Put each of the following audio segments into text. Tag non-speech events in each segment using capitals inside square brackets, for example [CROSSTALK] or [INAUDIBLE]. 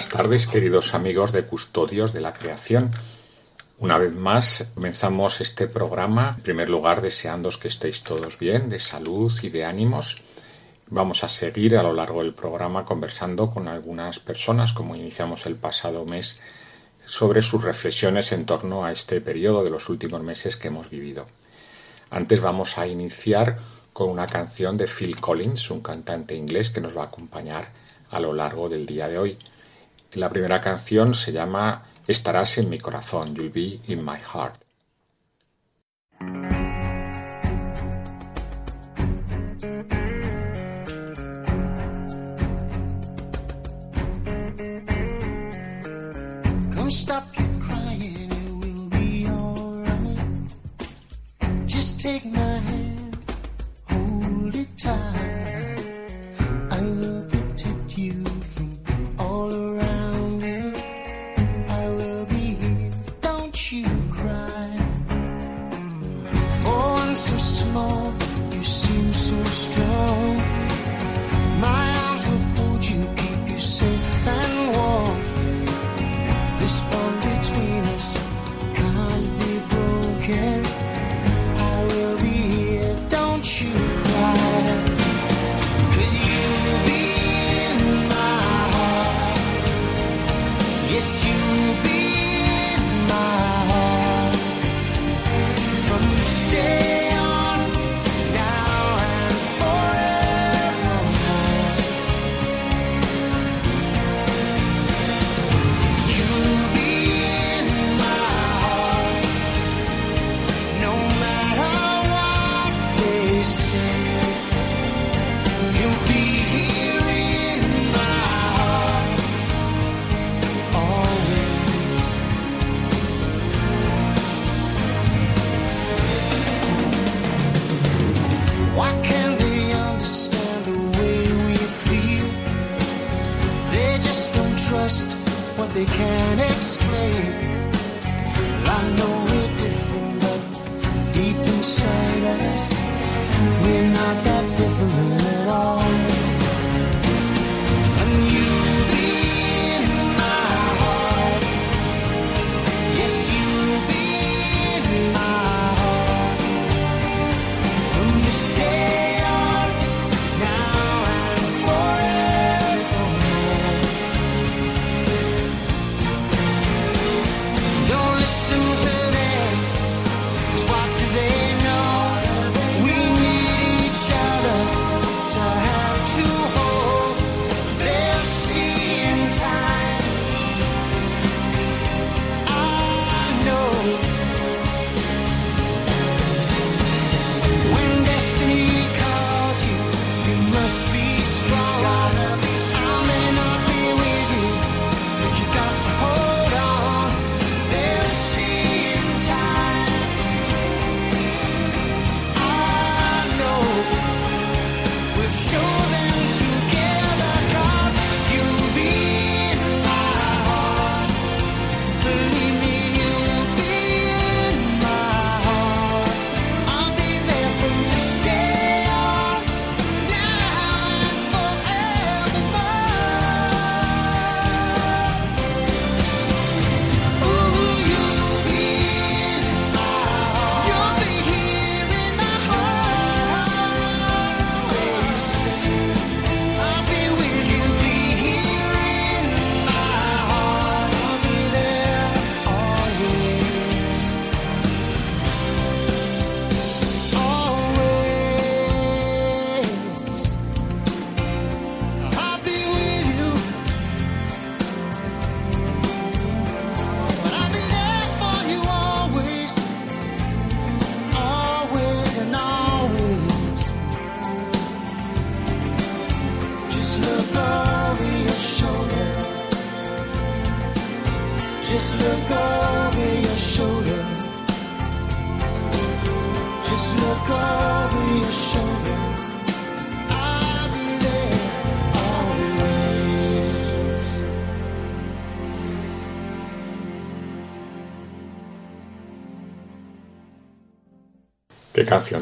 Buenas tardes, queridos amigos de Custodios de la Creación. Una vez más comenzamos este programa, en primer lugar deseándos que estéis todos bien, de salud y de ánimos. Vamos a seguir a lo largo del programa conversando con algunas personas, como iniciamos el pasado mes, sobre sus reflexiones en torno a este periodo de los últimos meses que hemos vivido. Antes vamos a iniciar con una canción de Phil Collins, un cantante inglés que nos va a acompañar a lo largo del día de hoy. La primera canción se llama Estarás en mi corazón, you'll be in my heart. Come stop your crying, it will be alright. Just take my hand, hold it tight.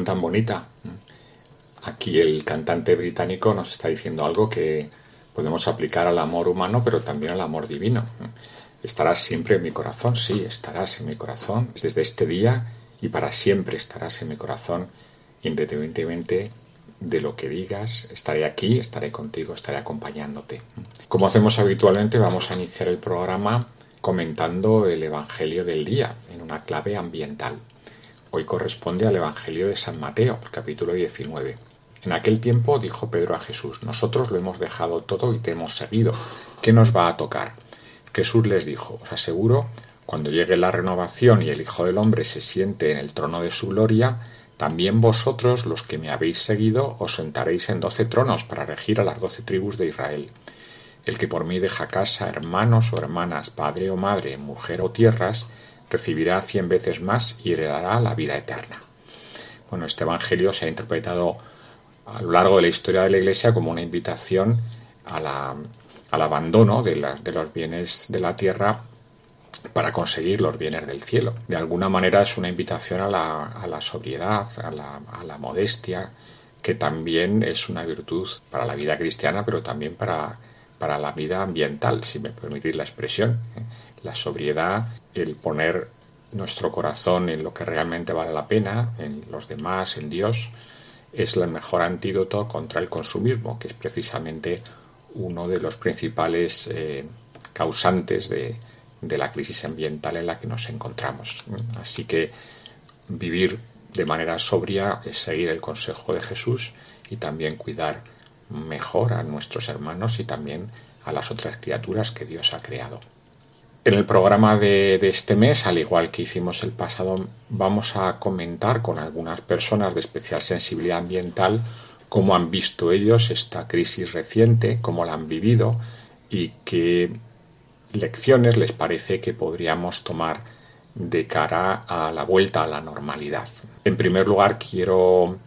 Tan bonita. Aquí el cantante británico nos está diciendo algo que podemos aplicar al amor humano, pero también al amor divino. Estarás siempre en mi corazón, sí, estarás en mi corazón desde este día y para siempre estarás en mi corazón, independientemente de lo que digas. Estaré aquí, estaré contigo, estaré acompañándote. Como hacemos habitualmente, vamos a iniciar el programa comentando el Evangelio del día en una clave ambiental. Hoy corresponde al Evangelio de San Mateo, capítulo 19. En aquel tiempo dijo Pedro a Jesús, nosotros lo hemos dejado todo y te hemos seguido. ¿Qué nos va a tocar? Jesús les dijo, os aseguro, cuando llegue la renovación y el Hijo del Hombre se siente en el trono de su gloria, también vosotros, los que me habéis seguido, os sentaréis en doce tronos para regir a las doce tribus de Israel. El que por mí deja casa, hermanos o hermanas, padre o madre, mujer o tierras, recibirá cien veces más y heredará la vida eterna. Bueno, este Evangelio se ha interpretado a lo largo de la historia de la Iglesia como una invitación al abandono de, de los bienes de la tierra para conseguir los bienes del cielo. De alguna manera es una invitación a la, a la sobriedad, a la, a la, modestia, que también es una virtud para la vida cristiana, pero también para, para la vida ambiental, si me permitís la expresión. La sobriedad, el poner nuestro corazón en lo que realmente vale la pena, en los demás, en Dios, es el mejor antídoto contra el consumismo, que es precisamente uno de los principales eh, causantes de, de la crisis ambiental en la que nos encontramos. Así que vivir de manera sobria es seguir el consejo de Jesús y también cuidar mejor a nuestros hermanos y también a las otras criaturas que Dios ha creado. En el programa de, de, este mes, al igual que hicimos el pasado, vamos a comentar con algunas personas de especial sensibilidad ambiental cómo han visto ellos esta crisis reciente, cómo la han vivido y qué lecciones les parece que podríamos tomar de cara a la vuelta a la normalidad. En primer lugar, quiero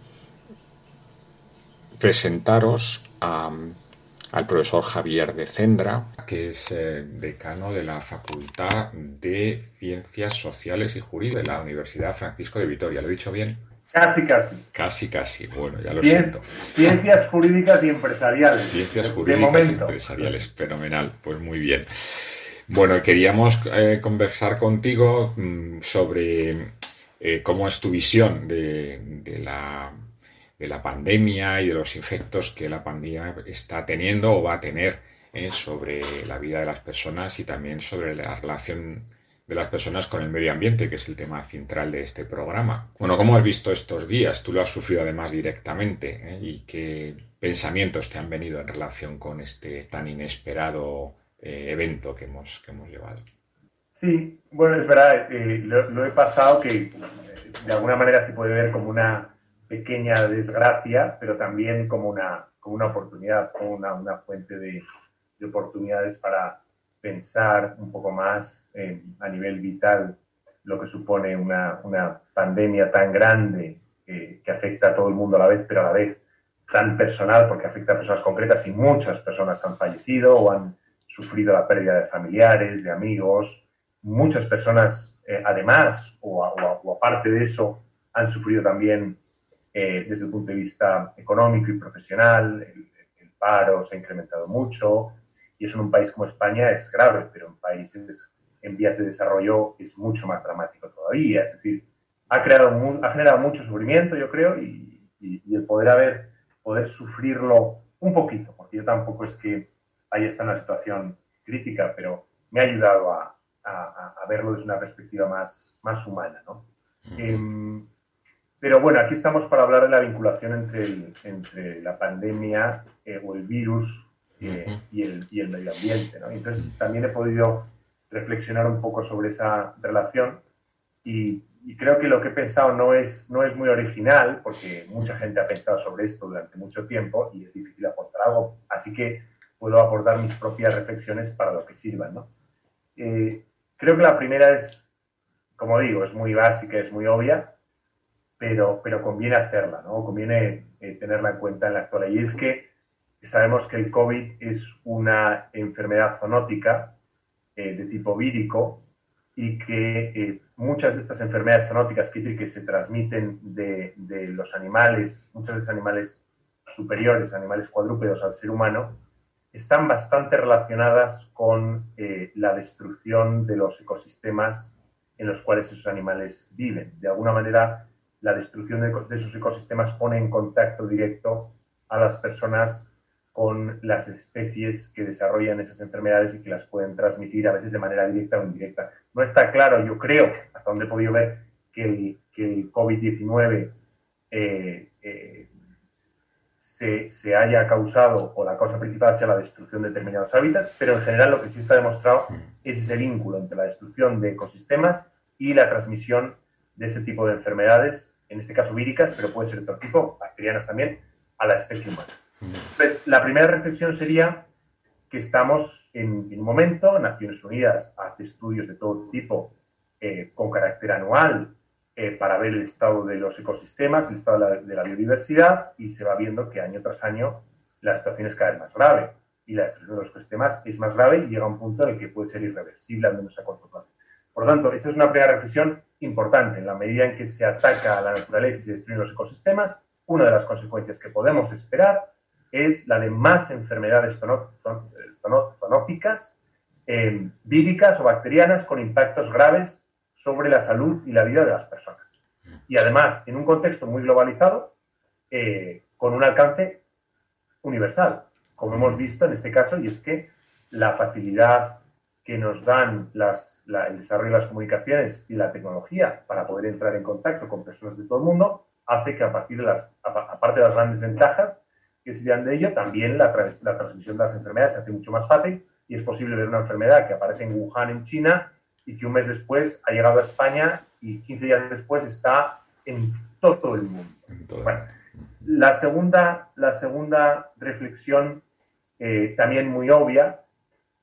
presentaros a, al profesor Javier de Cendra, que es eh, decano de la Facultad de Ciencias Sociales y Jurídicas de la Universidad Francisco de Vitoria. ¿Lo he dicho bien? Casi, casi. Casi, casi. Bueno, ya lo Cien, siento. Ciencias jurídicas y empresariales. Ciencias jurídicas y empresariales. Fenomenal. Pues muy bien. Bueno, queríamos eh, conversar contigo mm, sobre eh, cómo es tu visión de, de, la, de, la, pandemia y de los efectos que la pandemia está teniendo o va a tener eh, sobre la vida de las personas y también sobre la relación de las personas con el medio ambiente, que es el tema central de este programa. Bueno, ¿cómo has visto estos días? Tú lo has sufrido además directamente y qué pensamientos te han venido en relación con este tan inesperado eh, evento que hemos, que hemos llevado. Sí, bueno, es verdad, eh, lo, he pasado que eh, de alguna manera se puede ver como una pequeña desgracia, pero también como una, como una oportunidad, como una, una fuente de, de, oportunidades para pensar un poco más eh, a nivel vital lo que supone una, una pandemia tan grande que afecta a todo el mundo a la vez, pero a la vez tan personal, porque afecta a personas concretas y muchas personas han fallecido o han sufrido la pérdida de familiares, de amigos. Muchas personas, eh, además, o, o, aparte de eso, han sufrido también eh, desde el punto de vista económico y profesional. El, el, paro se ha incrementado mucho y eso en un país como España es grave, pero en países en vías de desarrollo es mucho más dramático todavía. Es decir, ha, creado, ha generado mucho sufrimiento, yo creo, y, y, y el poder haber, poder sufrirlo un poquito, porque yo tampoco es que ahí está una situación crítica, pero me ha ayudado a, a, a verlo desde una perspectiva más, más humana. ¿no? Eh, pero bueno, aquí estamos para hablar de la vinculación entre, el, entre la pandemia eh, o el virus eh, uh -huh. y, el, y, el, medio ambiente. ¿no? Entonces también he podido reflexionar un poco sobre esa relación y, y, creo que lo que he pensado no es, no es muy original, porque mucha gente ha pensado sobre esto durante mucho tiempo y es difícil aportar algo. Así que puedo aportar mis propias reflexiones para lo que sirvan. ¿no? Eh, Creo que la primera es, como digo, es muy básica, es muy obvia, pero, pero conviene hacerla, ¿no? Conviene eh, tenerla en cuenta en la actualidad. Y es que sabemos que el COVID es una enfermedad zoonótica eh, de tipo vírico y que eh, muchas de estas enfermedades zoonóticas, que, que se transmiten de, de, los animales, muchos de los animales superiores, animales cuadrúpedos al ser humano, están bastante relacionadas con eh, la destrucción de los ecosistemas en los cuales esos animales viven. De alguna manera, la destrucción de, de esos ecosistemas pone en contacto directo a las personas con las especies que desarrollan esas enfermedades y que las pueden transmitir a veces de manera directa o indirecta. No está claro, yo creo, hasta donde he podido ver, que el, que el COVID-19 eh, eh, se, se, haya causado o la causa principal sea la destrucción de determinados hábitats, pero en general lo que sí está demostrado es ese vínculo entre la destrucción de ecosistemas y la transmisión de este tipo de enfermedades, en este caso víricas, pero puede ser de otro tipo, bacterianas también, a la especie humana. Pues la primera reflexión sería que estamos en, en un momento, Naciones Unidas hace estudios de todo tipo eh, con carácter anual eh, para ver el estado de los ecosistemas, el estado de la, de la, biodiversidad y se va viendo que año tras año la situación es cada vez más grave y la destrucción de los ecosistemas es más grave y llega a un punto en el que puede ser irreversible, al menos a corto plazo. Por lo tanto, esta es una primera reflexión importante. En la medida en que se ataca a la naturaleza y se destruyen los ecosistemas, una de las consecuencias que podemos esperar es la de más enfermedades zoonóticas, eh, víricas o bacterianas con impactos graves sobre la salud y la vida de las personas. Y además, en un contexto muy globalizado, eh, con un alcance universal, como hemos visto en este caso, y es que la facilidad que nos dan las, la, el desarrollo de las comunicaciones y la tecnología para poder entrar en contacto con personas de todo el mundo hace que a partir de las, aparte de las grandes ventajas, que serían de ello, también la, la, transmisión de las enfermedades se hace mucho más fácil y es posible ver una enfermedad que aparece en Wuhan, en China, y que un mes después ha llegado a España y 15 días después está en todo el mundo. Todo. Bueno, la segunda, la segunda reflexión, eh, también muy obvia,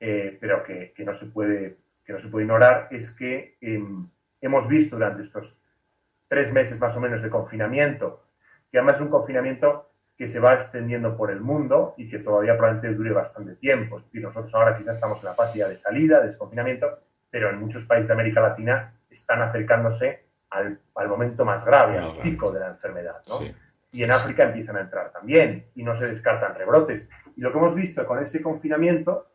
eh, pero que, que, no se puede, que no se puede ignorar, es que eh, hemos visto durante estos tres meses más o menos de confinamiento, que además es un confinamiento que se va extendiendo por el mundo y que todavía probablemente dure bastante tiempo. Y nosotros ahora quizás estamos en la fase ya de salida, de desconfinamiento, pero en muchos países de América Latina están acercándose al, al momento más grave, al pico de la enfermedad. ¿no? Sí. Y en África empiezan a entrar también y no se descartan rebrotes. Y lo que hemos visto con ese confinamiento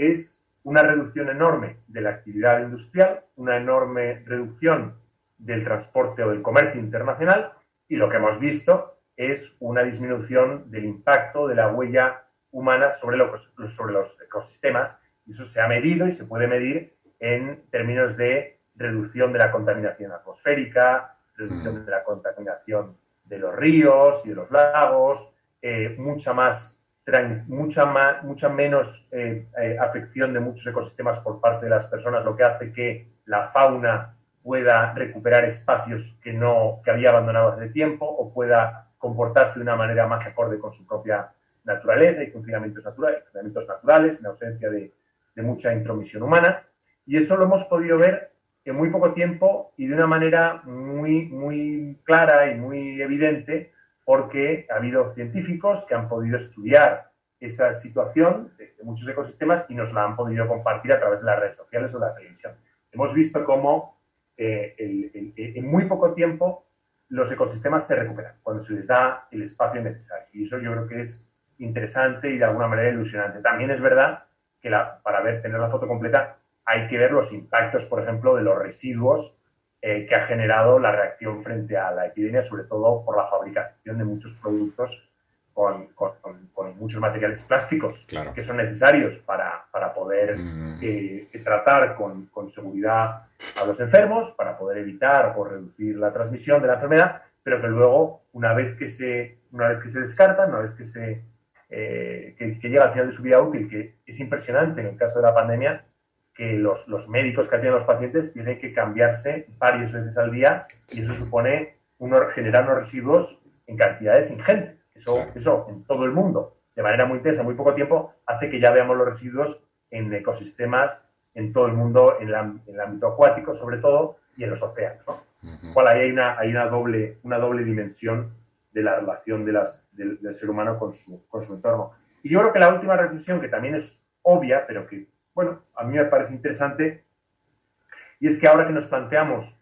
es una reducción enorme de la actividad industrial, una enorme reducción del transporte o del comercio internacional y lo que hemos visto es una disminución del impacto de la huella humana sobre, lo, sobre los ecosistemas. Y eso se ha medido y se puede medir en términos de reducción de la contaminación atmosférica, reducción de la contaminación de los ríos y de los lagos, eh, mucha más, mucha, más, mucha menos eh, eh, afección de muchos ecosistemas por parte de las personas, lo que hace que la fauna pueda recuperar espacios que, no, que había abandonado hace tiempo o pueda comportarse de una manera más acorde con su propia naturaleza y confinamientos naturales, confinamientos naturales en ausencia de, de, mucha intromisión humana. Y eso lo hemos podido ver en muy poco tiempo y de una manera muy, muy clara y muy evidente porque ha habido científicos que han podido estudiar esa situación de, de muchos ecosistemas y nos la han podido compartir a través de las redes sociales o de la televisión. Hemos visto cómo eh, el, el, en muy poco tiempo los ecosistemas se recuperan cuando se les da el espacio necesario. Y eso yo creo que es interesante y de alguna manera ilusionante. También es verdad que la, para ver, tener la foto completa hay que ver los impactos, por ejemplo, de los residuos eh, que ha generado la reacción frente a la epidemia, sobre todo por la fabricación de muchos productos con, con, con muchos materiales plásticos claro. que son necesarios para, para poder mm. eh, tratar con, seguridad a los enfermos, para poder evitar o reducir la transmisión de la enfermedad, pero que luego, una vez que se, una vez que se descartan, una vez que, se, eh, que, que, llega al final de su vida útil, que es impresionante en el caso de la pandemia, que los, los médicos que atienden a los pacientes tienen que cambiarse varias veces al día y eso supone uno, generar unos residuos en cantidades ingentes. Eso, claro. eso en todo el mundo, de manera muy intensa, muy poco tiempo, hace que ya veamos los residuos en ecosistemas en todo el mundo, en, la- en el ámbito acuático sobre todo, y en los océanos. ¿no? Ujú. cual ahí hay una, hay una, doble, una doble dimensión de la relación de las, del, del ser humano con su, con su entorno. Y yo creo que la última reflexión, que también es obvia, pero que, bueno, a mí me parece interesante, y es que ahora que nos planteamos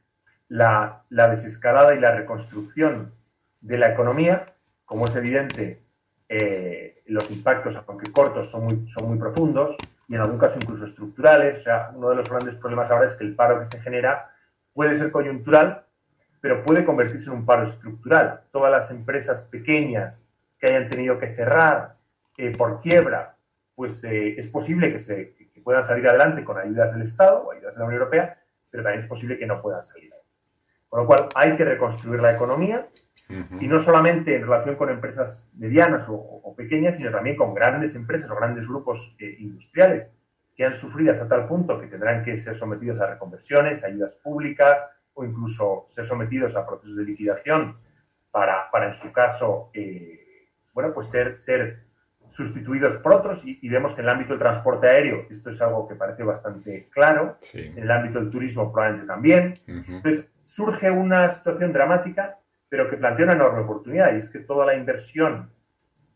la, la desescalada y la reconstrucción de la economía, como es evidente, eh, los impactos, aunque cortos, son muy, son muy profundos y en algún caso incluso estructurales. O sea, uno de los grandes problemas ahora es que el paro que se genera puede ser coyuntural, pero puede convertirse en un paro estructural. Todas las empresas pequeñas que hayan tenido que cerrar eh, por quiebra, pues eh, es posible que, se, que puedan salir adelante con ayudas del Estado o ayudas de la Unión Europea, pero también es posible que no puedan salir. Con lo cual hay que reconstruir la economía y no solamente en relación con empresas medianas o, o pequeñas, sino también con grandes empresas o grandes grupos eh, industriales que han sufrido hasta tal punto que tendrán que ser sometidos a reconversiones, ayudas públicas o incluso ser sometidos a procesos de liquidación para, para en su caso, eh, bueno, pues ser, ser sustituidos por otros y, y vemos que en el ámbito del transporte aéreo esto es algo que parece bastante claro, Sí. en el ámbito del turismo probablemente también, Ujú. entonces, surge una situación dramática, pero que plantea una enorme oportunidad, y es que toda la inversión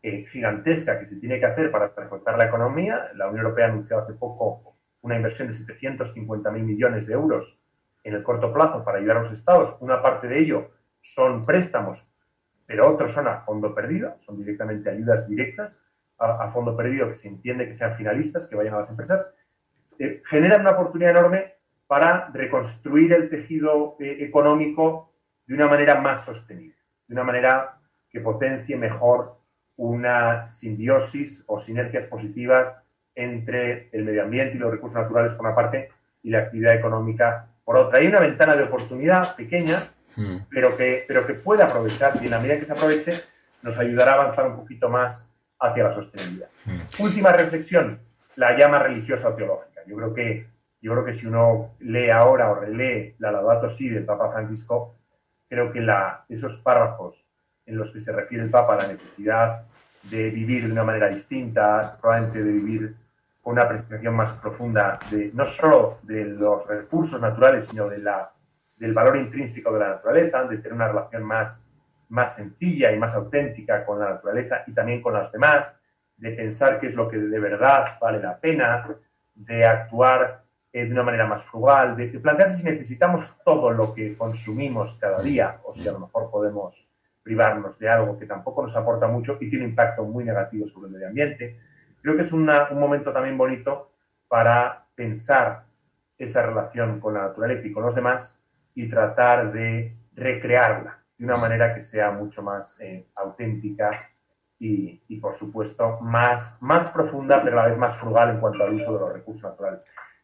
eh, gigantesca que se tiene que hacer para reforzar la economía, la Unión Europea ha anunciado hace poco una inversión de 750.000 millones de euros en el corto plazo para ayudar a los estados. Una parte de ello son préstamos, pero otros son a fondo perdido, son directamente ayudas directas a, a fondo perdido que se entiende que sean finalistas, que vayan a las empresas. Eh, generan una oportunidad enorme para reconstruir el tejido eh, económico de una manera más sostenible, de una manera que potencie mejor una simbiosis o sinergias positivas entre el medio ambiente y los recursos naturales por una parte y la actividad económica por otra. Hay una ventana de oportunidad pequeña, Mm. pero que, pero que puede aprovecharse y en la medida que se aproveche nos ayudará a avanzar un poquito más hacia la sostenibilidad. Mm. Última reflexión, la llama religiosa o teológica. Yo creo que, yo creo que si uno lee ahora o relee la Laudato Si del Papa Francisco, creo que la, esos párrafos en los que se refiere el Papa a la necesidad de vivir de una manera distinta, probablemente de vivir con una apreciación más profunda de no solo de los recursos naturales, sino de la, del valor intrínseco de la naturaleza, de tener una relación más, más sencilla y más auténtica con la naturaleza y también con los demás, de pensar qué es lo que de verdad vale la pena, de actuar eh, de una manera más frugal, de, de plantearse si necesitamos todo lo que consumimos cada día o si a lo mejor podemos privarnos de algo que tampoco nos aporta mucho y tiene un impacto muy negativo sobre el medio ambiente. Creo que es una- un momento también bonito para pensar esa relación con la naturaleza y con los demás y tratar de recrearla de una manera que sea mucho más eh, auténtica y, y, por supuesto, más, más profunda, pero a la vez más frugal en cuanto al uso de los recursos naturales.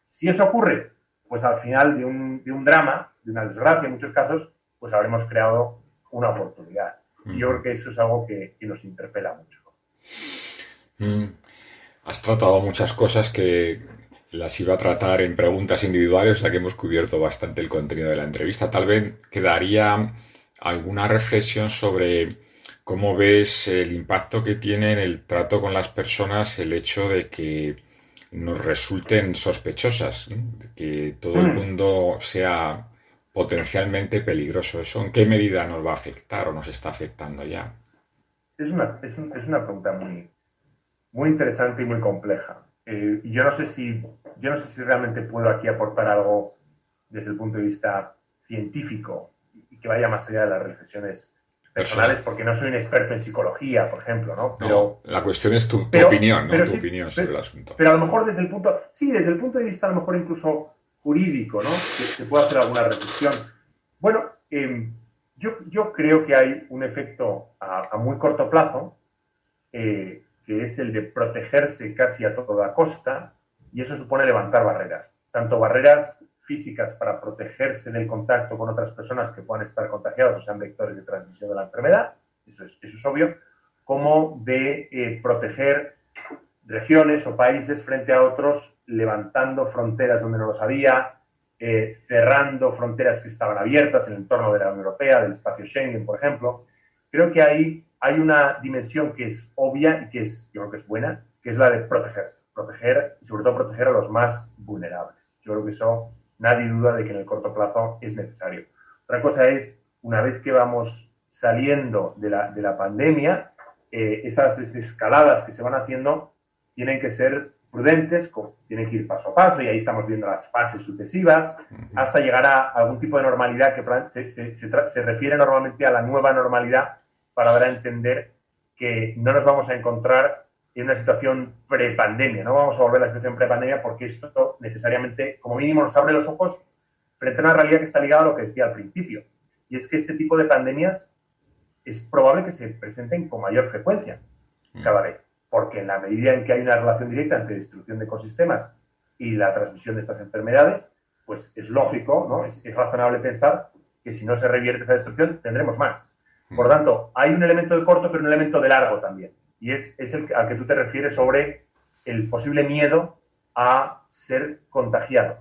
Si eso ocurre, pues al final de un, de un drama, de una desgracia en muchos casos, pues habremos creado una oportunidad. Y yo creo que eso es algo que, que nos interpela mucho. Mm. Has tratado muchas cosas que las iba a tratar en preguntas individuales, o sea que hemos cubierto bastante el contenido de la entrevista. Tal vez quedaría alguna reflexión sobre cómo ves el impacto que tiene en el trato con las personas el hecho de que nos resulten sospechosas. De que todo el Mm. mundo sea potencialmente peligroso. ¿Eso en qué medida nos va a afectar o nos está afectando ya? Es una, es, un- es una pregunta muy, muy interesante y muy compleja. Eh, yo no sé si yo no sé si realmente puedo aquí aportar algo desde el punto de vista científico que vaya más allá de las reflexiones personales, porque no soy un experto en psicología, por ejemplo, ¿no? Pero, No, la cuestión es tu, tu pero- opinión, ¿no? pero Tu sí, opinión sobre pero- el asunto. pero a lo mejor desde el punto, sí, desde el punto de vista a lo mejor incluso jurídico, ¿no? Que se puede hacer alguna reflexión. Bueno, eh, yo, yo creo que hay un efecto a, a muy corto plazo, eh, que es el de protegerse casi a toda costa, y eso supone levantar barreras, tanto barreras físicas para protegerse del contacto con otras personas que puedan estar contagiadas o sean vectores de transmisión de la enfermedad, eso es, eso es obvio, como de eh, proteger regiones o países frente a otros, levantando fronteras donde no los había, eh, cerrando fronteras que estaban abiertas en el entorno de la Unión Europea, del espacio Schengen, por ejemplo. Creo que ahí hay una dimensión que es obvia y que es, yo creo que es buena, que es la de protegerse, proteger y sobre todo proteger a los más vulnerables. Yo creo que eso nadie duda de que en el corto plazo es necesario. Otra cosa es, una vez que vamos saliendo de la, de la pandemia, eh, esas escaladas que se van haciendo tienen que ser prudentes, tienen que ir paso a paso y ahí estamos viendo las fases sucesivas hasta llegar a algún tipo de normalidad que se, se, se, se refiere normalmente a la nueva normalidad para dar a entender que no nos vamos a encontrar en una situación prepandemia, no vamos a volver a la situación prepandemia porque esto necesariamente, como mínimo, nos abre los ojos frente a una realidad que está ligada a lo que decía al principio, y es que este tipo de pandemias es probable que se presenten con mayor frecuencia cada vez porque en la medida en que hay una relación directa entre destrucción de ecosistemas y la transmisión de estas enfermedades, pues es lógico, ¿no? es, es razonable pensar que si no se revierte esa destrucción, tendremos más. Por lo tanto, hay un elemento de corto, pero un elemento de largo también. Y es, es el al que tú te refieres sobre el posible miedo a ser contagiado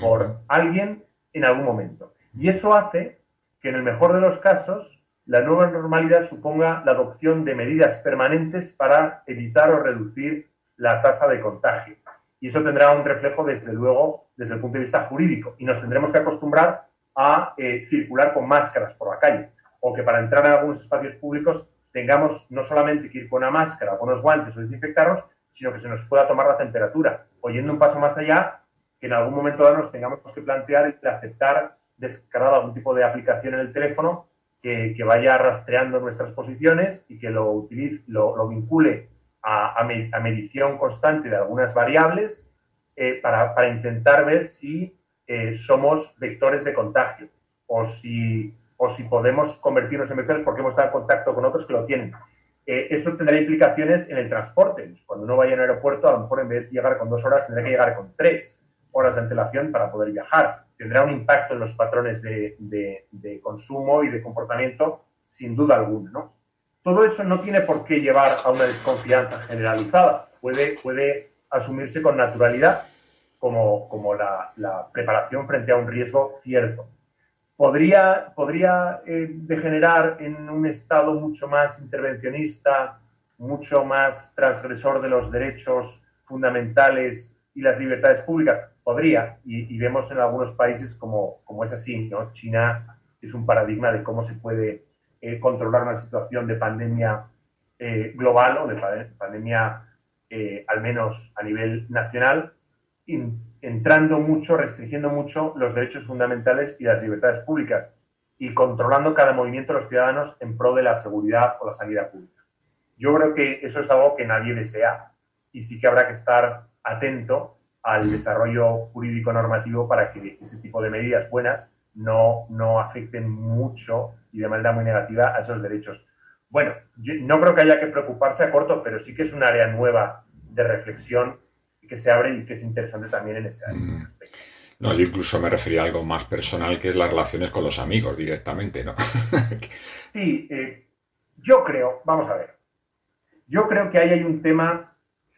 por alguien en algún momento. Y eso hace que en el mejor de los casos la nueva normalidad suponga la adopción de medidas permanentes para evitar o reducir la tasa de contagio. Y eso tendrá un reflejo, desde luego, desde el punto de vista jurídico. Y nos tendremos que acostumbrar a eh, circular con máscaras por la calle. O que para entrar en algunos espacios públicos tengamos no solamente que ir con una máscara o con unos guantes o desinfectarnos, sino que se nos pueda tomar la temperatura. O un paso más allá, que en algún momento dado nos tengamos que plantear el aceptar descargar algún tipo de aplicación en el teléfono que, vaya rastreando nuestras posiciones y que lo, utilice, lo, vincule a, a, me, a, medición constante de algunas variables eh, para, para, intentar ver si eh, somos vectores de contagio o si, o si podemos convertirnos en vectores porque hemos estado en contacto con otros que lo tienen. Eh, eso tendrá implicaciones en el transporte. Cuando uno vaya a un aeropuerto, a lo mejor en vez de llegar con dos horas, tendrá que llegar con tres horas de antelación para poder viajar tendrá un impacto en los patrones de, consumo y de comportamiento, sin duda alguna. ¿no? Todo eso no tiene por qué llevar a una desconfianza generalizada. Puede, puede asumirse con naturalidad como, como la, preparación frente a un riesgo cierto. Podría, podría eh, degenerar en un estado mucho más intervencionista, mucho más transgresor de los derechos fundamentales y las libertades públicas podría, y, y, vemos en algunos países como, como es así, ¿no? China es un paradigma de cómo se puede eh, controlar una situación de pandemia eh, global o de pandemia eh, al menos a nivel nacional, entrando mucho, restringiendo mucho los derechos fundamentales y las libertades públicas y controlando cada movimiento de los ciudadanos en pro de la seguridad o la sanidad pública. Yo creo que eso es algo que nadie desea y sí que habrá que estar atento al desarrollo jurídico normativo para que ese tipo de medidas buenas no, no afecten mucho y de manera muy negativa a esos derechos. Bueno, yo no creo que haya que preocuparse a corto, pero sí que es un área nueva de reflexión que se abre y que es interesante también en ese, en ese aspecto. No, yo incluso me refería a algo más personal que es las relaciones con los amigos directamente, ¿no? [LAUGHS] sí, eh, yo creo, vamos a ver, yo creo que ahí hay un tema,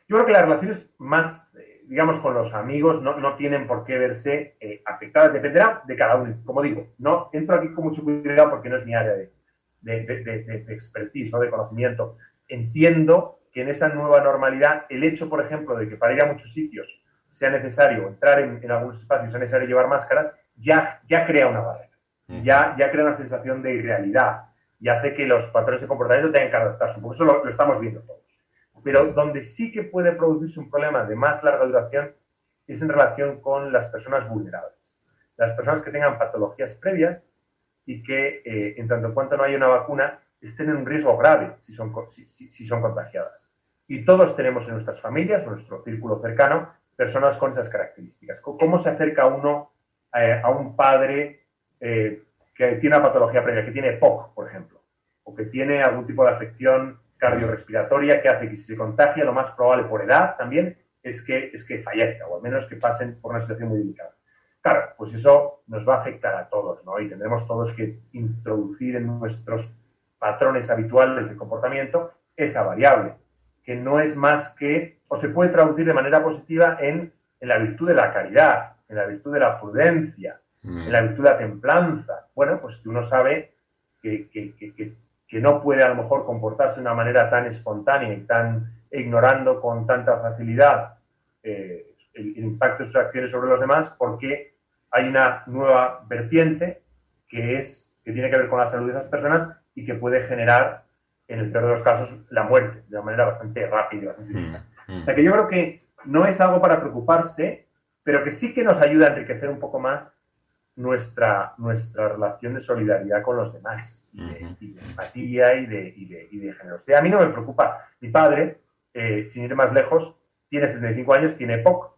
yo creo que las relaciones más digamos, con los amigos no, no tienen por qué verse eh, afectadas, dependerá de cada uno. Como digo, no entro aquí con mucho cuidado porque no es mi área de, de, de, de, de expertise, ¿no? de conocimiento. Entiendo que en esa nueva normalidad, el hecho, por ejemplo, de que para ir a muchos sitios sea necesario entrar en, en algunos espacios, sea necesario llevar máscaras, ya, ya crea una barrera, ya, ya crea una sensación de irrealidad y hace que los patrones de comportamiento tengan que adaptarse. Por eso lo, lo estamos viendo todos. Pero donde sí que puede producirse un problema de más larga duración es en relación con las personas vulnerables. Las personas que tengan patologías previas y que, eh, en tanto en cuanto no haya una vacuna, estén en un riesgo grave si son, si, si son contagiadas. Y todos tenemos en nuestras familias, en nuestro círculo cercano, personas con esas características. ¿Cómo se acerca uno eh, a un padre eh, que tiene una patología previa, que tiene POC, por ejemplo, o que tiene algún tipo de afección cardiorrespiratoria que hace que si se contagia, lo más probable por edad también es que, es que fallezca o al menos que pasen por una situación muy delicada. Claro, pues eso nos va a afectar a todos, ¿no? Y tendremos todos que introducir en nuestros patrones habituales de comportamiento esa variable, que no es más que, o se puede traducir de manera positiva en, en la virtud de la caridad, en la virtud de la prudencia, mm. en la virtud de la templanza. Bueno, pues uno sabe que, que, que que no puede a lo mejor comportarse de una manera tan espontánea y tan ignorando con tanta facilidad eh, el, el impacto de sus acciones sobre los demás porque hay una nueva vertiente que es que tiene que ver con la salud de esas personas y que puede generar, en el peor de los casos, la muerte de una manera bastante rápida y bastante Mm, eficaz. mm. O sea que yo creo que no es algo para preocuparse, pero que sí que nos ayuda a enriquecer un poco más nuestra, nuestra relación de solidaridad con los demás, y de, y de empatía y de, y, de, y de generosidad. A mí no me preocupa. Mi padre, eh, sin ir más lejos, tiene 75 años, tiene POC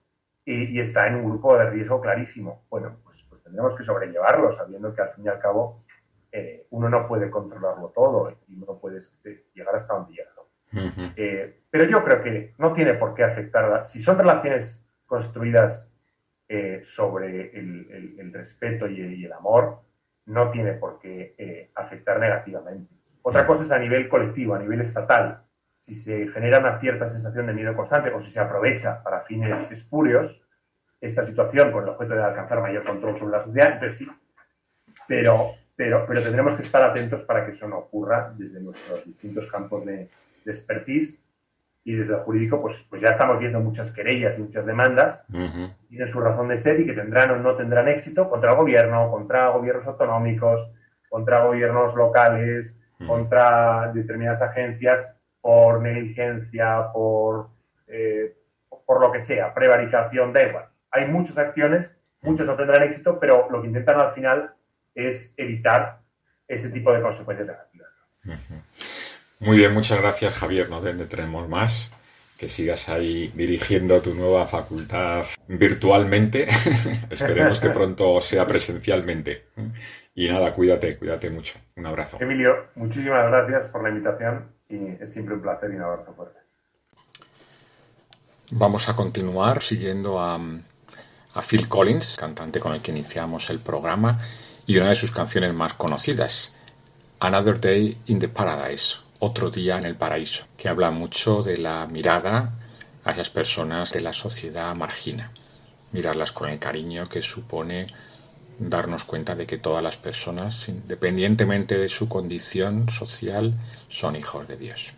y, y está en un grupo de riesgo clarísimo. Bueno, pues, pues tendremos que sobrellevarlo, sabiendo que al fin y al cabo eh, uno no puede controlarlo todo y uno puede eh, llegar hasta donde llega. ¿no? Ujú. Eh, pero yo creo que no tiene por qué afectar. Si son relaciones construidas eh, sobre el, el- el respeto y el, y el amor, no tiene por qué eh, afectar negativamente. Otra cosa es a nivel colectivo, a nivel estatal. Si se genera una cierta sensación de miedo constante o si se aprovecha para fines espurios esta situación con el objeto de alcanzar mayor control sobre la sociedad, entonces sí. Pero, pero, pero tendremos que estar atentos para que eso no ocurra desde nuestros distintos campos de, de expertise y desde el jurídico, pues, pues ya estamos viendo muchas querellas y muchas demandas, Ujú. tienen su razón de ser y que tendrán o no tendrán éxito contra el gobierno, contra gobiernos autonómicos, contra gobiernos locales, contra determinadas agencias por negligencia, por, eh, por lo que sea, prevaricación, da igual. Hay muchas acciones, muchas no tendrán éxito, pero lo que intentan al final es evitar ese tipo de consecuencias negativas. Muy bien, muchas gracias Javier, no te detenemos más. Que sigas ahí dirigiendo tu nueva facultad virtualmente. [LAUGHS] Esperemos que pronto sea presencialmente. Y nada, cuídate, cuídate mucho. Un abrazo. Emilio, muchísimas gracias por la invitación y es siempre un placer y un abrazo fuerte. Vamos a continuar siguiendo a, a Phil Collins, cantante con el que iniciamos el programa, y una de sus canciones más conocidas, Another Day in the Paradise, Otro día en el paraíso, que habla mucho de la mirada a esas personas que la sociedad margina, mirarlas con el cariño que supone darnos cuenta de que todas las personas, independientemente de su condición social, son hijos de Dios.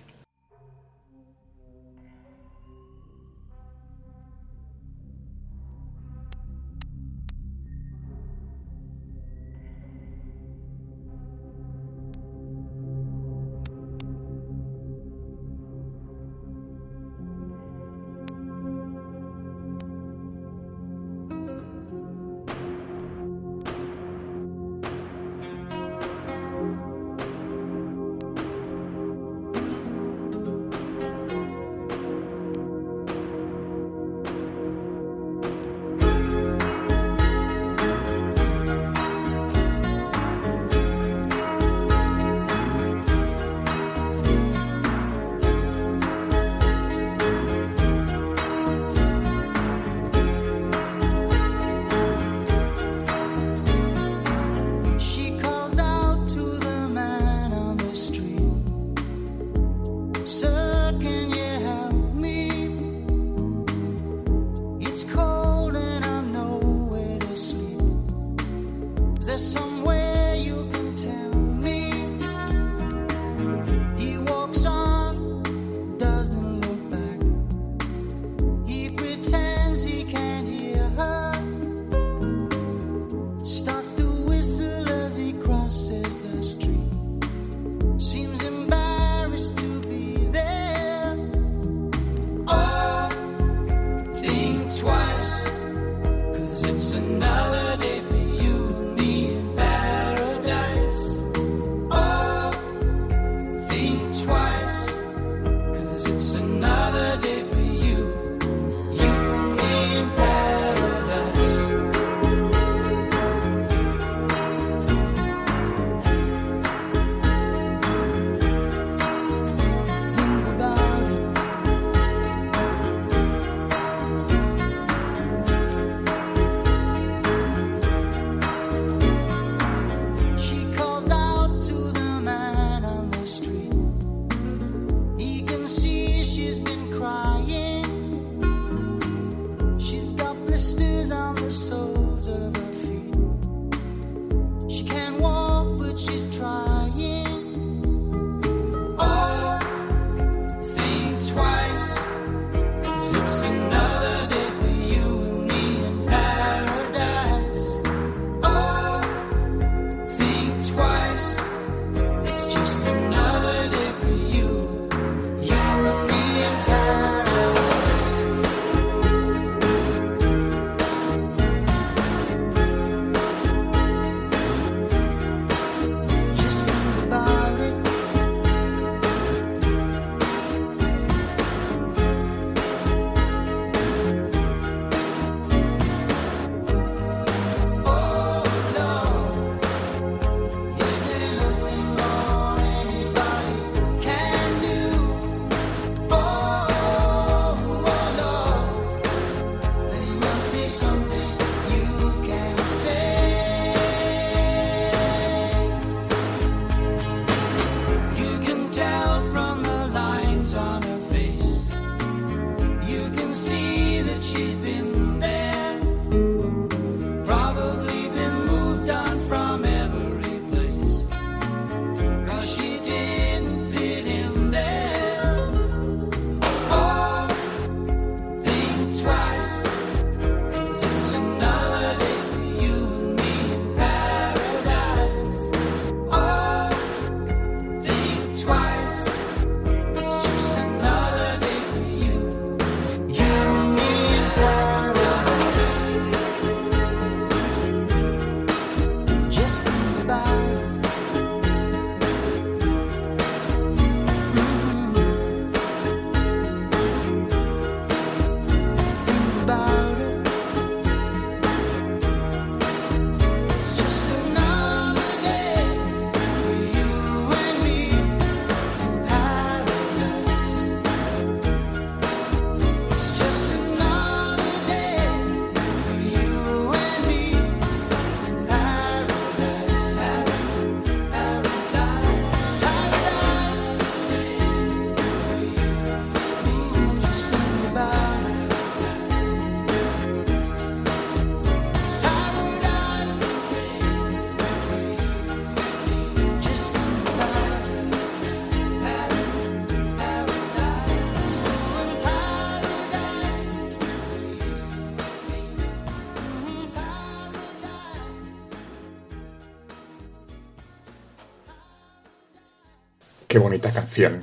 Qué bonita canción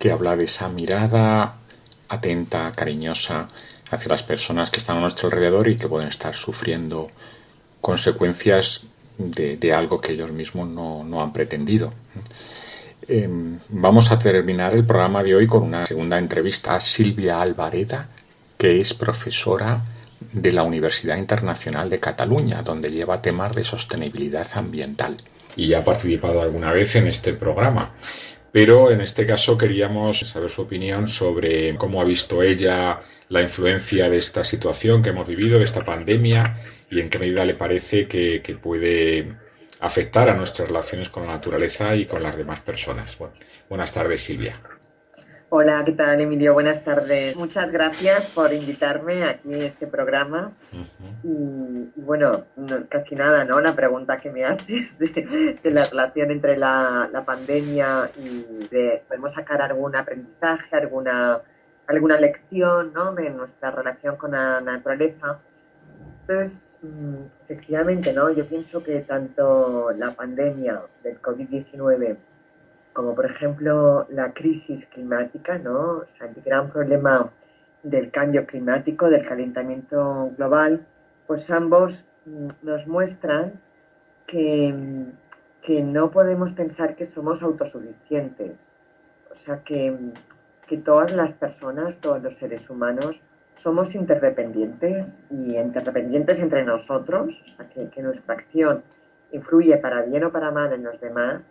que habla de esa mirada atenta, cariñosa hacia las personas que están a nuestro alrededor y que pueden estar sufriendo consecuencias de, algo que ellos mismos no, han pretendido. Eh, vamos a terminar el programa de hoy con una segunda entrevista a Silvia Alvareda, que es profesora de la Universidad Internacional de Cataluña, donde lleva temas de sostenibilidad ambiental. Y ha participado alguna vez en este programa. Pero en este caso queríamos saber su opinión sobre cómo ha visto ella la influencia de esta situación que hemos vivido, de esta pandemia, y en qué medida le parece que, puede afectar a nuestras relaciones con la naturaleza y con las demás personas. Buenas tardes, Silvia. Hola, ¿qué tal, Emilio? Buenas tardes. Muchas gracias por invitarme aquí a este programa. Uh -huh. y, bueno, no, casi nada, ¿no? La pregunta que me [LAUGHS] haces de, de la relación entre la, la, pandemia y de, podemos sacar algún aprendizaje, alguna, alguna lección, ¿no? De nuestra relación con la naturaleza. Entonces, mm, efectivamente, ¿no? Yo pienso que tanto la pandemia del COVID-19 como por ejemplo la crisis climática, ¿no? El gran problema del cambio climático, del calentamiento global, pues ambos nos muestran que, que no podemos pensar que somos autosuficientes. O sea, que, que todas las personas, todos los seres humanos, somos interdependientes y interdependientes entre nosotros, que, que nuestra acción influye para bien o para mal en los demás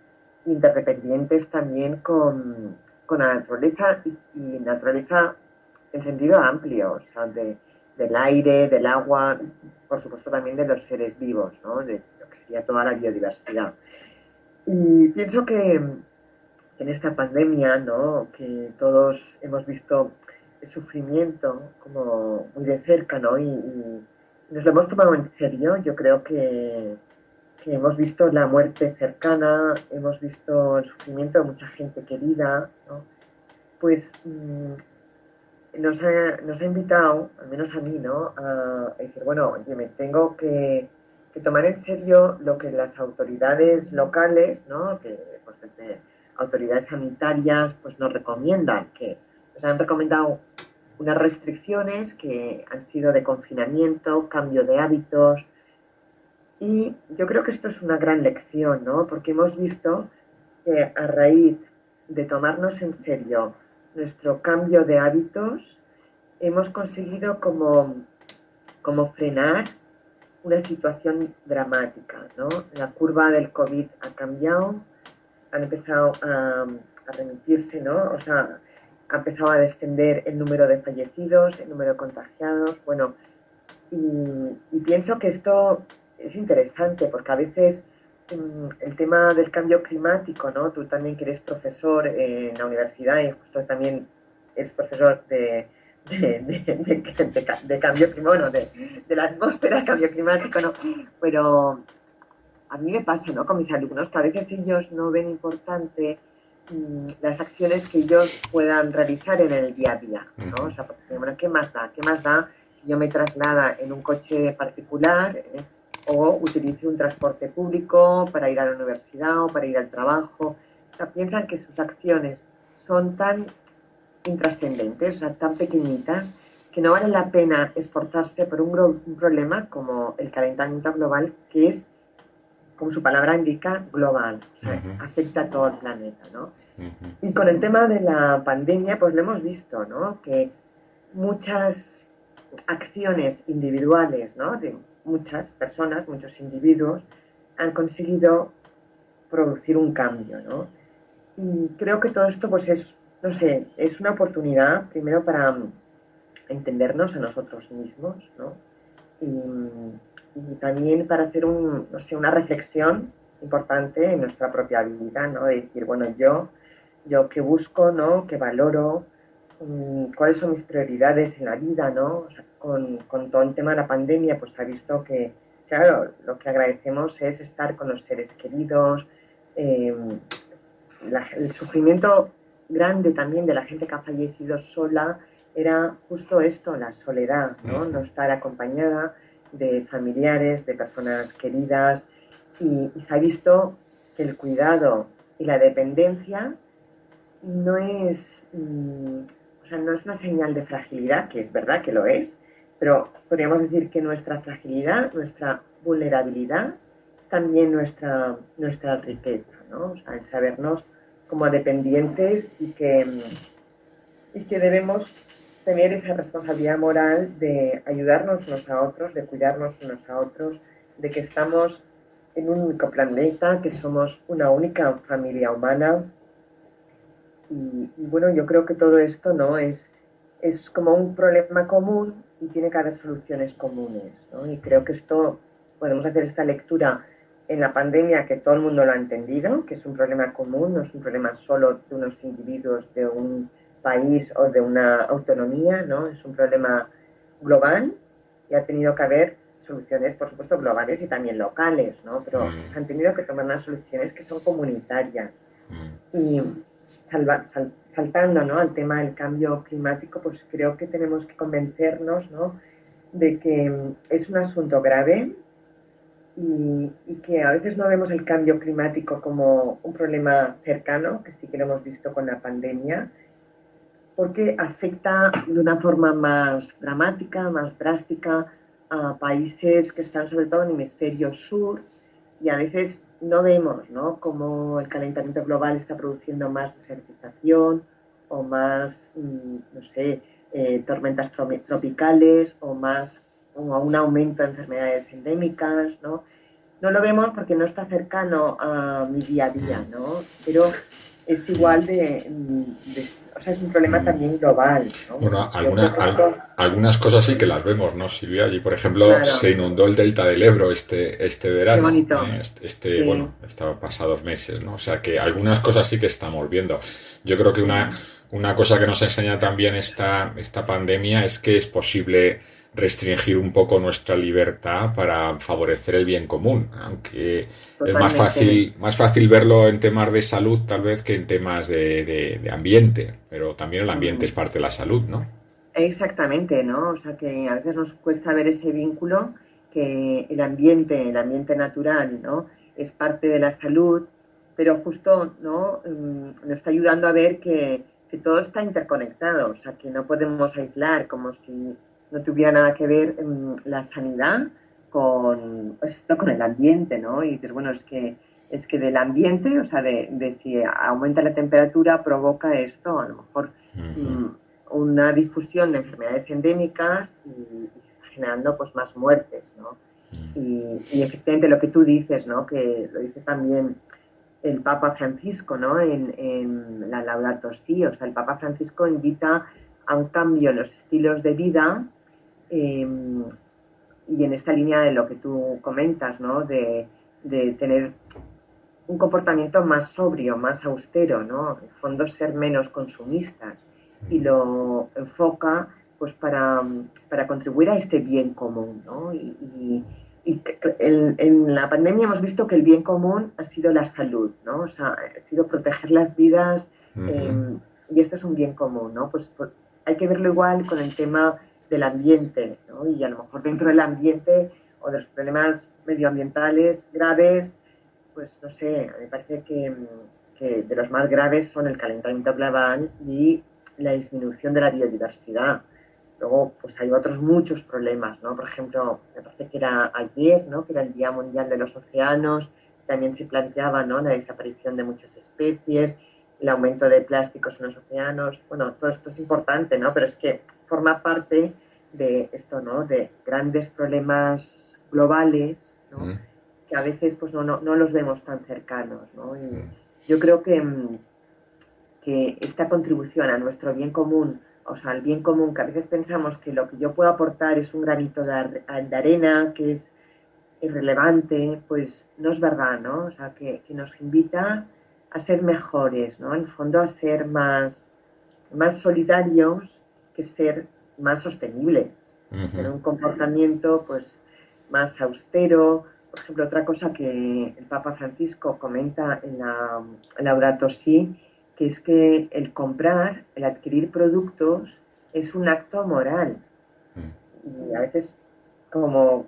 interdependientes también con, con la naturaleza y, y, naturaleza en sentido amplio, o sea, de, del aire, del agua, por supuesto también de los seres vivos, ¿no? de lo que sería toda la biodiversidad. Y pienso que en esta pandemia, ¿no? que todos hemos visto el sufrimiento como muy de cerca, ¿no? y, y nos lo hemos tomado en serio, yo creo que, hemos visto la muerte cercana, hemos visto el sufrimiento de mucha gente querida, ¿no? pues mmm, nos, ha, nos, ha, invitado, al menos a mí, ¿no? a, decir, bueno, oye, me tengo que, tomar en serio lo que las autoridades locales, ¿no? que pues autoridades sanitarias pues nos recomiendan, que nos han recomendado unas restricciones que han sido de confinamiento, cambio de hábitos, y yo creo que esto es una gran lección, ¿no? Porque hemos visto que a raíz de tomarnos en serio nuestro cambio de hábitos, hemos conseguido como, como frenar una situación dramática, ¿no? La curva del COVID ha cambiado, han empezado a, a remitirse, ¿no? O sea, ha empezado a descender el número de fallecidos, el número de contagiados, bueno, y, y pienso que esto es interesante porque a veces um, el tema del cambio climático, ¿no? Tú también que eres profesor en la universidad y justo también eres profesor de, de, de, de cambio climático, bueno, de, la atmósfera, cambio climático, ¿no? Pero a mí me pasa, ¿no? Con mis alumnos que a veces ellos no ven importante um, las acciones que ellos puedan realizar en el día a día, ¿no? O sea, porque, bueno, ¿qué más da? ¿Qué más da si yo me traslada en un coche particular? ¿eh? O utilice un transporte público para ir a la universidad o para ir al trabajo. O sea, piensan que sus acciones son tan intrascendentes, o sea, tan pequeñitas, que no vale la pena esforzarse por un, un, problema como el calentamiento global, que es, como su palabra indica, global, o sea, uh -huh. afecta a todo el planeta, ¿no? Uh -huh. Y con el tema de la pandemia, pues lo hemos visto, ¿no? Que muchas acciones individuales, ¿no? De muchas personas, muchos individuos, han conseguido producir un cambio, ¿no? Y creo que todo esto, pues es, no sé, es una oportunidad, primero para mm, entendernos a nosotros mismos, ¿no? Y, también para hacer un, no sé, una reflexión importante en nuestra propia vida, ¿no? De decir, bueno, yo, yo qué busco, ¿no? ¿Qué valoro? Mm, ¿Cuáles son mis prioridades en la vida, ¿no? O sea, con, con, todo el tema de la pandemia, pues se ha visto que, claro, lo que agradecemos es estar con los seres queridos, eh, la, el sufrimiento grande también de la gente que ha fallecido sola era justo esto, la soledad, ¿no? No estar acompañada de familiares, de personas queridas y, y se ha visto que el cuidado y la dependencia no es, mm, o sea, no es una señal de fragilidad, que es verdad que lo es, pero podríamos decir que nuestra fragilidad, nuestra vulnerabilidad, también nuestra, nuestra riqueza, ¿no? O sea, el sabernos como dependientes y que, y que debemos tener esa responsabilidad moral de ayudarnos unos a otros, de cuidarnos unos a otros, de que estamos en un único planeta, que somos una única familia humana. Y, y bueno, yo creo que todo esto no es, es como un problema común y tiene que haber soluciones comunes. ¿no? Y creo que esto podemos hacer esta lectura en la pandemia que todo el mundo lo ha entendido, que es un problema común, no es un problema solo de unos individuos de un país o de una autonomía, ¿no? Es un problema global y ha tenido que haber soluciones, por supuesto, globales y también locales, ¿no? Pero Mm. han tenido que tomar unas soluciones que son comunitarias. Mm. Y salva- sal- saltando ¿no? al tema del cambio climático, pues creo que tenemos que convencernos ¿no? de que mm, es un asunto grave y, y que a veces no vemos el cambio climático como un problema cercano, que sí que lo hemos visto con la pandemia, porque afecta de una forma más dramática, más drástica a países que están sobre todo en el hemisferio sur y a veces no vemos ¿no? cómo el calentamiento global está produciendo más desertización o más, mm, no sé, eh, tormentas tropicales o más o un aumento de enfermedades endémicas, ¿no? No lo vemos porque no está cercano a mi día a día, ¿no? Pero es igual de, de- o sea, es un problema también global, ¿no? Bueno, alguna- Algunas cosas sí que las vemos, ¿no, Silvia? Allí, por ejemplo, Claro. se inundó el delta del Ebro este, este verano. bonito. ¿eh? Este, este, Sí. bueno, estaba pasados meses, ¿no? O sea que algunas cosas sí que estamos viendo. Yo creo que una, una cosa que nos enseña también esta, esta pandemia es que es posible restringir un poco nuestra libertad para favorecer el bien común, aunque es más fácil, más fácil verlo en temas de salud tal vez que en temas de, de- de ambiente, pero también el ambiente Mm. es parte de la salud, ¿no? Exactamente, ¿no? O sea que a veces nos cuesta ver ese vínculo que el ambiente, el ambiente natural, ¿no? Es parte de la salud, pero justo, ¿no? Mm, Nos está ayudando a ver que, que todo está interconectado, o sea que no podemos aislar como si no tuviera nada que ver mm, la sanidad con, esto, con el ambiente, ¿no? Y dices, bueno, es que es que del ambiente, o sea, de, de si aumenta la temperatura provoca esto, a lo mejor mm, una difusión de enfermedades endémicas y, y generando pues más muertes, ¿no? Y, y efectivamente lo que tú dices, ¿no? Que lo dice también el Papa Francisco, ¿no? En, en la Laudato Si, o sea, el Papa Francisco invita a un cambio en los estilos de vida eh, y en esta línea de lo que tú comentas, ¿no? De, de tener un comportamiento más sobrio, más austero, ¿no? En fondo ser menos consumistas y lo enfoca pues para, para contribuir a este bien común, ¿no? Y, y- y en, en la pandemia hemos visto que el bien común ha sido la salud, ¿no? O sea, ha sido proteger las vidas Ujú. eh, y esto es un bien común, ¿no? Pues, pues hay que verlo igual con el tema del ambiente, ¿no? Y a lo mejor dentro del ambiente o de los problemas medioambientales graves, pues no sé, me parece que, que de los más graves son el calentamiento global y la disminución de la biodiversidad. Luego, pues hay otros muchos problemas, ¿no? Por ejemplo, me parece que era ayer, ¿no? Que era el Día Mundial de los Océanos, también se planteaba, ¿no? La desaparición de muchas especies, el aumento de plásticos en los océanos. Bueno, todo esto es importante, ¿no? Pero es que forma parte de esto, ¿no? De grandes problemas globales, ¿no? Mm. que a veces pues no, no, no los vemos tan cercanos. ¿no? Y Mm. yo creo que, mm, que esta contribución a nuestro bien común, o sea, al bien común, que a veces pensamos que lo que yo puedo aportar es un granito de, ar- de arena, que es irrelevante, pues no es verdad, ¿no? O sea, que, que nos invita a ser mejores, ¿no? En el fondo a ser más, más solidarios que ser más sostenibles tener un comportamiento pues más austero. Por ejemplo, otra cosa que el Papa Francisco comenta en la en Laudato Si, que es que el comprar, el adquirir productos es un acto moral. Y a veces como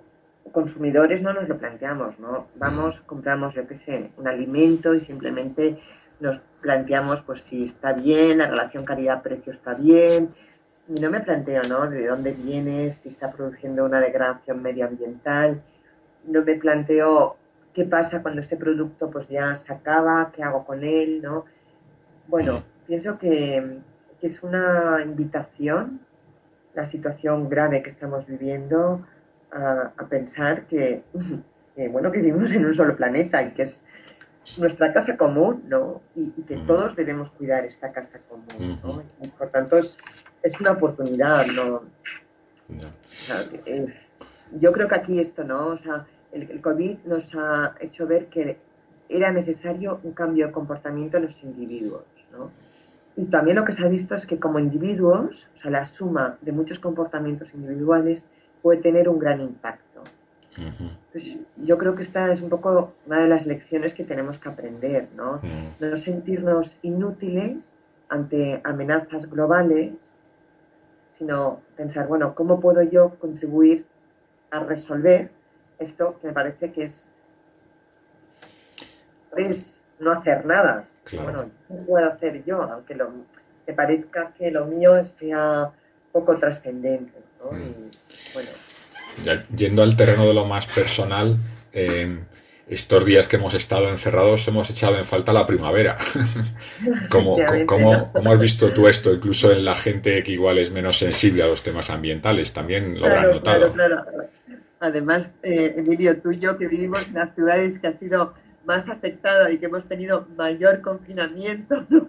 consumidores no nos lo planteamos, ¿no? Vamos, compramos, yo qué sé, un alimento y simplemente nos planteamos pues si está bien, la relación calidad-precio está bien, y no me planteo, ¿no? De dónde vienes, si está produciendo una degradación medioambiental, no me planteo qué pasa cuando este producto pues ya se acaba, qué hago con él, ¿no? Bueno, pienso que, que es una invitación la situación grave que estamos viviendo a, a pensar que, [LAUGHS] que, bueno, que vivimos en un solo planeta y que es nuestra casa común, ¿no? Y, y que todos debemos cuidar esta casa común, ¿no? Por tanto, es, es una oportunidad, ¿no? Ya. O sea, eh, yo creo que aquí esto, ¿no? O sea, el, el COVID nos ha hecho ver que era necesario un cambio de comportamiento en los individuos, ¿no? Y también lo que se ha visto es que como individuos, o sea, la suma de muchos comportamientos individuales puede tener un gran impacto. Pues yo creo que esta es un poco una de las lecciones que tenemos que aprender, ¿no? Mm. No sentirnos inútiles ante amenazas globales, sino pensar, bueno, ¿cómo puedo yo contribuir a resolver esto que me parece que es, es no hacer nada? Claro. Bueno, ¿qué puedo hacer yo? Aunque lo, me parezca que lo mío sea poco trascendente, ¿no? Mm. Y, bueno, Ya yendo al terreno de lo más personal, eh, estos días que hemos estado encerrados hemos echado en falta la primavera. [LAUGHS] ¿Cómo, cómo- cómo has visto tú esto, incluso en la gente que igual es menos sensible a los temas ambientales? También lo habrán Claro, notado. claro, claro. Además, eh, Emilio, tú y yo que vivimos en las ciudades que ha sido más afectada y que hemos tenido mayor confinamiento, [LAUGHS] ¿no?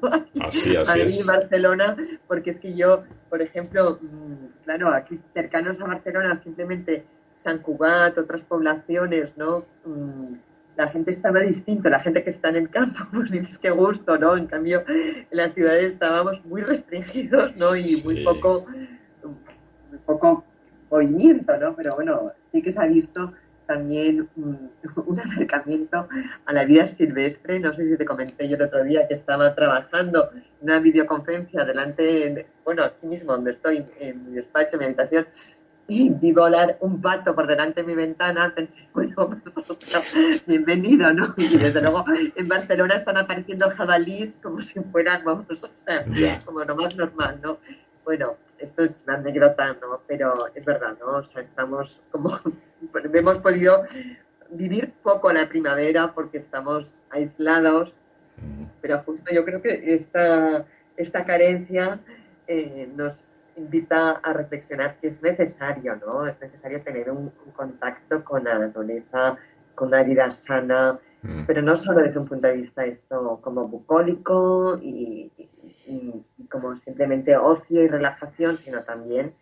Así, así Ahí es. en Barcelona, porque es que yo, por ejemplo, mm, claro, aquí cercanos a Barcelona, simplemente San Cugat, otras poblaciones, ¿no? Mm, La gente estaba distinto, la gente que está en el campo, [LAUGHS] pues dices qué gusto, ¿no? En cambio, en las ciudades estábamos muy restringidos, ¿no? Y muy Sí. poco, muy poco movimiento, ¿no? Pero bueno, sí que se ha visto también un, [LAUGHS] un acercamiento a la vida silvestre. No sé si te comenté yo el otro día que estaba trabajando en una videoconferencia delante, de- bueno, aquí mismo donde estoy, en mi despacho, en mi habitación, y vi volar un pato por delante de mi ventana, pensé, [LAUGHS] bueno, bienvenido, ¿no? Y desde luego en Barcelona están apareciendo jabalís como si fueran, vamos, o sea, como lo más normal, ¿no? Bueno, esto es una anécdota, ¿no? Pero es verdad, ¿no? O sea, estamos como, [LAUGHS] hemos podido vivir poco la primavera porque estamos aislados, pero justo yo creo que esta, esta carencia eh, nos invita a reflexionar que es necesario, ¿no? Es necesario tener un, un contacto con la naturaleza, con una vida sana, Mm. pero no solo desde un punto de vista esto como bucólico y como simplemente ocio y relajación, sino también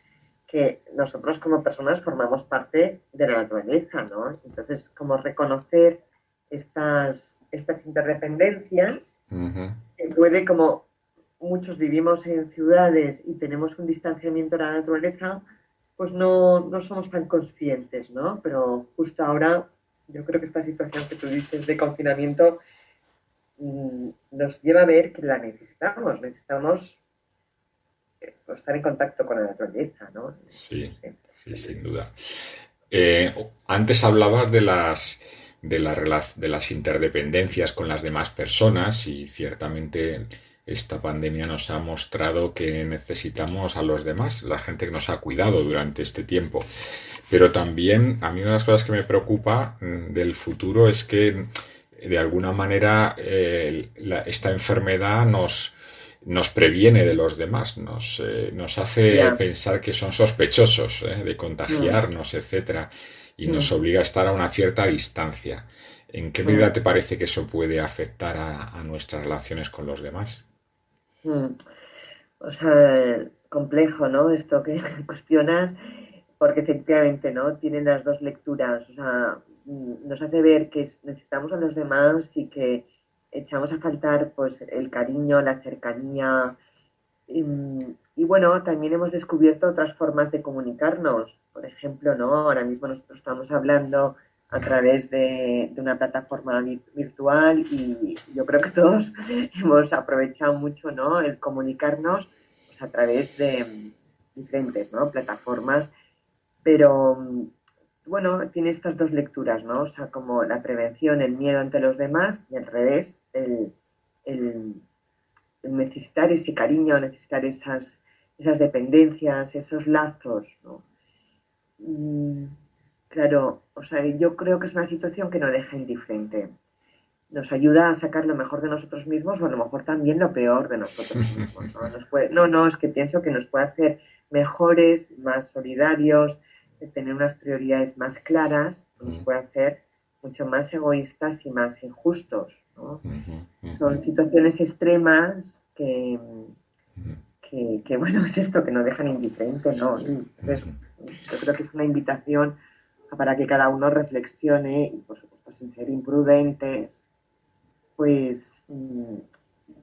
que nosotros como personas formamos parte de la naturaleza, ¿no? Entonces, como reconocer estas, estas interdependencias Ujú. que puede como muchos vivimos en ciudades y tenemos un distanciamiento de la naturaleza, pues no, no somos tan conscientes, ¿no? Pero justo ahora yo creo que esta situación que tú dices de confinamiento nos lleva a ver que la necesitamos, necesitamos eh, pues, estar en contacto con la naturaleza, ¿no? Sí, sí, sin duda. Eh, antes hablabas de las, de, la de las interdependencias con las demás personas y ciertamente esta pandemia nos ha mostrado que necesitamos a los demás, la gente que nos ha cuidado durante este tiempo. Pero también a mí una de las cosas que me preocupa mm, del futuro es que de alguna manera eh, la- esta enfermedad nos, nos previene de los demás, nos, eh, nos hace pensar que son sospechosos eh, de contagiarnos, etcétera, y nos obliga a estar a una cierta distancia. ¿En qué medida te parece que eso puede afectar a, a nuestras relaciones con los demás? Mm. O sea, complejo, ¿no? Esto que [LAUGHS] cuestionas, porque efectivamente, ¿no? Tienen las dos lecturas. O sea, nos hace ver que es- necesitamos a los demás y que echamos a faltar, pues, el cariño, la cercanía. Y, y bueno, también hemos descubierto otras formas de comunicarnos. Por ejemplo, ¿no? Ahora mismo nosotros estamos hablando a través de, de una plataforma vi- virtual y yo creo que todos [LAUGHS] hemos aprovechado mucho ¿no? el comunicarnos pues, a través de mm, diferentes ¿no? plataformas, pero mm, bueno, tiene estas dos lecturas, ¿no? O sea, como la prevención, el miedo ante los demás y al revés, el, el, necesitar ese cariño, necesitar esas, esas dependencias, esos lazos, ¿no? claro, o sea, yo creo que es una situación que no deja indiferente. Nos ayuda a sacar lo mejor de nosotros mismos o a lo mejor también lo peor de nosotros mismos. ¿no? [LAUGHS] no, es que pienso que nos puede hacer mejores, más solidarios, tener unas prioridades más claras, nos puede hacer mucho más egoístas y más injustos. Son situaciones extremas que, que, bueno, [LAUGHS] es esto, que nos dejan indiferente, ¿no? yo creo que es una invitación para que cada uno reflexione y, por supuesto, sin ser imprudentes, pues mm,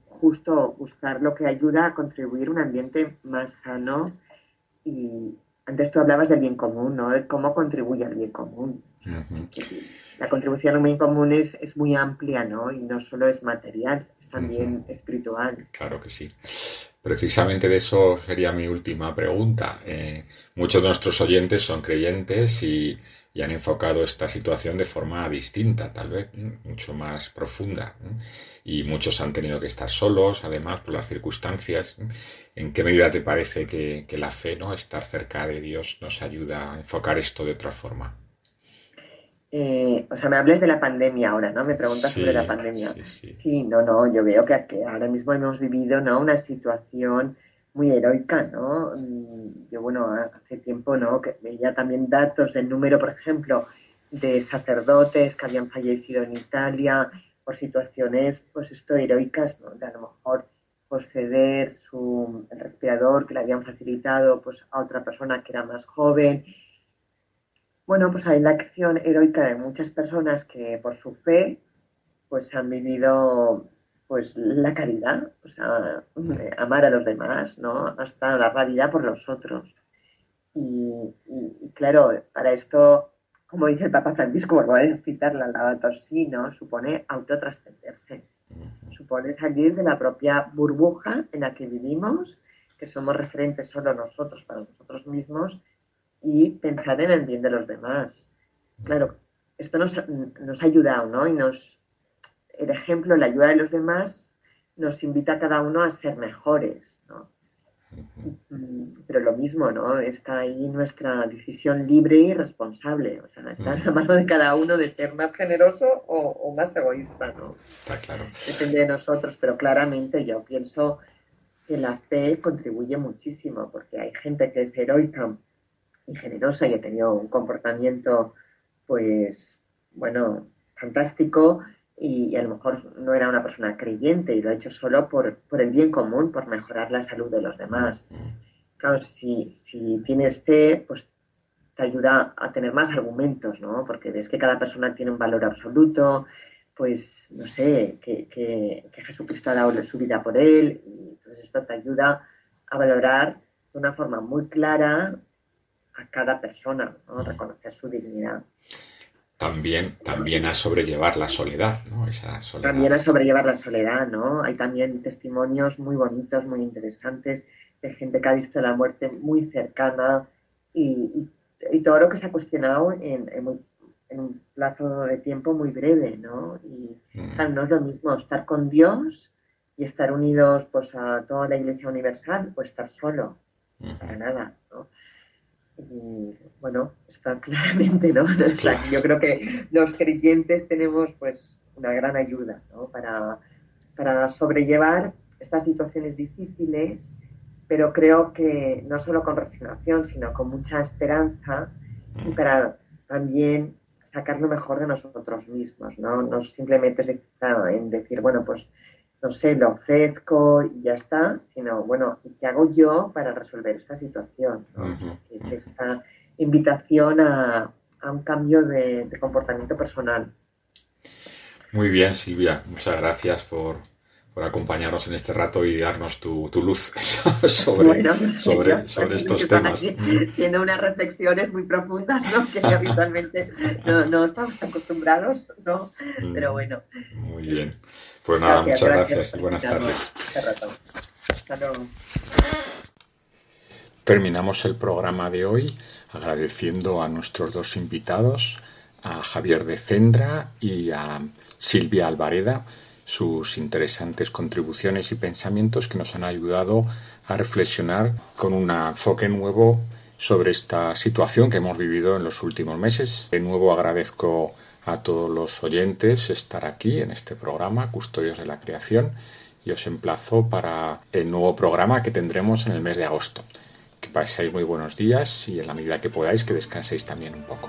justo buscar lo que ayuda a contribuir a un ambiente más sano y antes tú hablabas del bien común, ¿no? De cómo contribuye al bien común. La contribución al bien común es, es, muy amplia, ¿no? Y no solo es material, es también espiritual. Claro que sí. Precisamente de eso sería mi última pregunta. Eh, muchos de nuestros oyentes son creyentes y, han enfocado esta situación de forma distinta, tal vez, mucho más profunda. Y muchos han tenido que estar solos, además, por las circunstancias. ¿En qué medida te parece que, la fe, ¿no? estar cerca de Dios, nos ayuda a enfocar esto de otra forma? Eh, o sea, me hables de la pandemia ahora, ¿no? Me preguntas sobre la pandemia. Sí, no, no, yo veo que, ahora mismo hemos vivido, ¿no? Una situación muy heroica, ¿no? Mm, yo, bueno, hace tiempo, ¿no? Que veía también datos del número, por ejemplo, de sacerdotes que habían fallecido en Italia por situaciones, pues esto, heroicas, ¿no? De a lo mejor conceder su el respirador que le habían facilitado pues a otra persona que era más joven bueno, pues hay la acción heroica de muchas personas que por su fe pues han vivido pues la caridad, o sea, amar a los demás, ¿no? Hasta la realidad por los otros. Y, claro, para esto, como dice el Papa Francisco, voy a citar la Laudato Si, ¿no? Supone autotrascenderse. Supone salir de la propia burbuja en la que vivimos, que somos referentes solo nosotros para nosotros mismos y pensar en el bien de los demás. Claro, esto nos, nos ha ayudado, ¿no? Y nos, el ejemplo, la ayuda de los demás, nos invita a cada uno a ser mejores, ¿no? Pero lo mismo, ¿no? Está ahí nuestra decisión libre y responsable. O sea, está en la mano de cada uno de ser más generoso o, más egoísta, ¿no? Está claro. Depende de nosotros, pero claramente yo pienso que la fe contribuye muchísimo, porque hay gente que es heroica y generosa y ha tenido un comportamiento, pues, bueno, fantástico y, a lo mejor no era una persona creyente y lo ha hecho solo por, por el bien común, por mejorar la salud de los demás. Claro, si, si tienes fe, pues te ayuda a tener más argumentos, ¿no? Porque ves que cada persona tiene un valor absoluto, pues, no sé, que, que, que Jesucristo ha dado su vida por él, y entonces esto te ayuda a valorar de una forma muy clara a cada persona, ¿no? reconocer su dignidad. También, también a sobrellevar la soledad, ¿no? Esa soledad. También a sobrellevar la soledad, ¿no? Hay también testimonios muy bonitos, muy interesantes, de gente que ha visto la muerte muy cercana y, y, todo lo que se ha cuestionado en, en, un plazo de tiempo muy breve, ¿no? Y mm. no es lo mismo estar con Dios y estar unidos pues a toda la Iglesia Universal o estar solo, para nada, ¿no? Y bueno, está [LAUGHS] claramente, ¿no? yo creo que los creyentes tenemos pues una gran ayuda, ¿no? Para, para sobrellevar estas situaciones difíciles, pero creo que no solo con resignación, sino con mucha esperanza y para también sacar lo mejor de nosotros mismos, ¿no? No simplemente se en decir, bueno, pues no sé, lo ofrezco y ya está, sino, bueno, ¿qué hago yo para resolver esta situación? Esta invitación a, un cambio de, comportamiento personal. Muy bien, Silvia, muchas gracias por, acompañarnos en este rato y darnos tu, luz [LAUGHS] sobre, sobre, sobre estos temas. Tiene unas reflexiones muy profundas, ¿no? Que [LAUGHS] habitualmente no, no estamos acostumbrados, ¿no? Mm, Pero bueno. Muy bien. Pues nada, muchas gracias, y buenas tardes. Terminamos el programa de hoy agradeciendo a nuestros dos invitados, a Javier de Cendra y a Silvia Alvareda, sus interesantes contribuciones y pensamientos que nos han ayudado a reflexionar con un enfoque nuevo sobre esta situación que hemos vivido en los últimos meses. De nuevo agradezco a todos los oyentes estar aquí en este programa, Custodios de la Creación, y os emplazo para el nuevo programa que tendremos en el mes de agosto. Que paséis muy buenos días y en la medida que podáis que descanséis también un poco.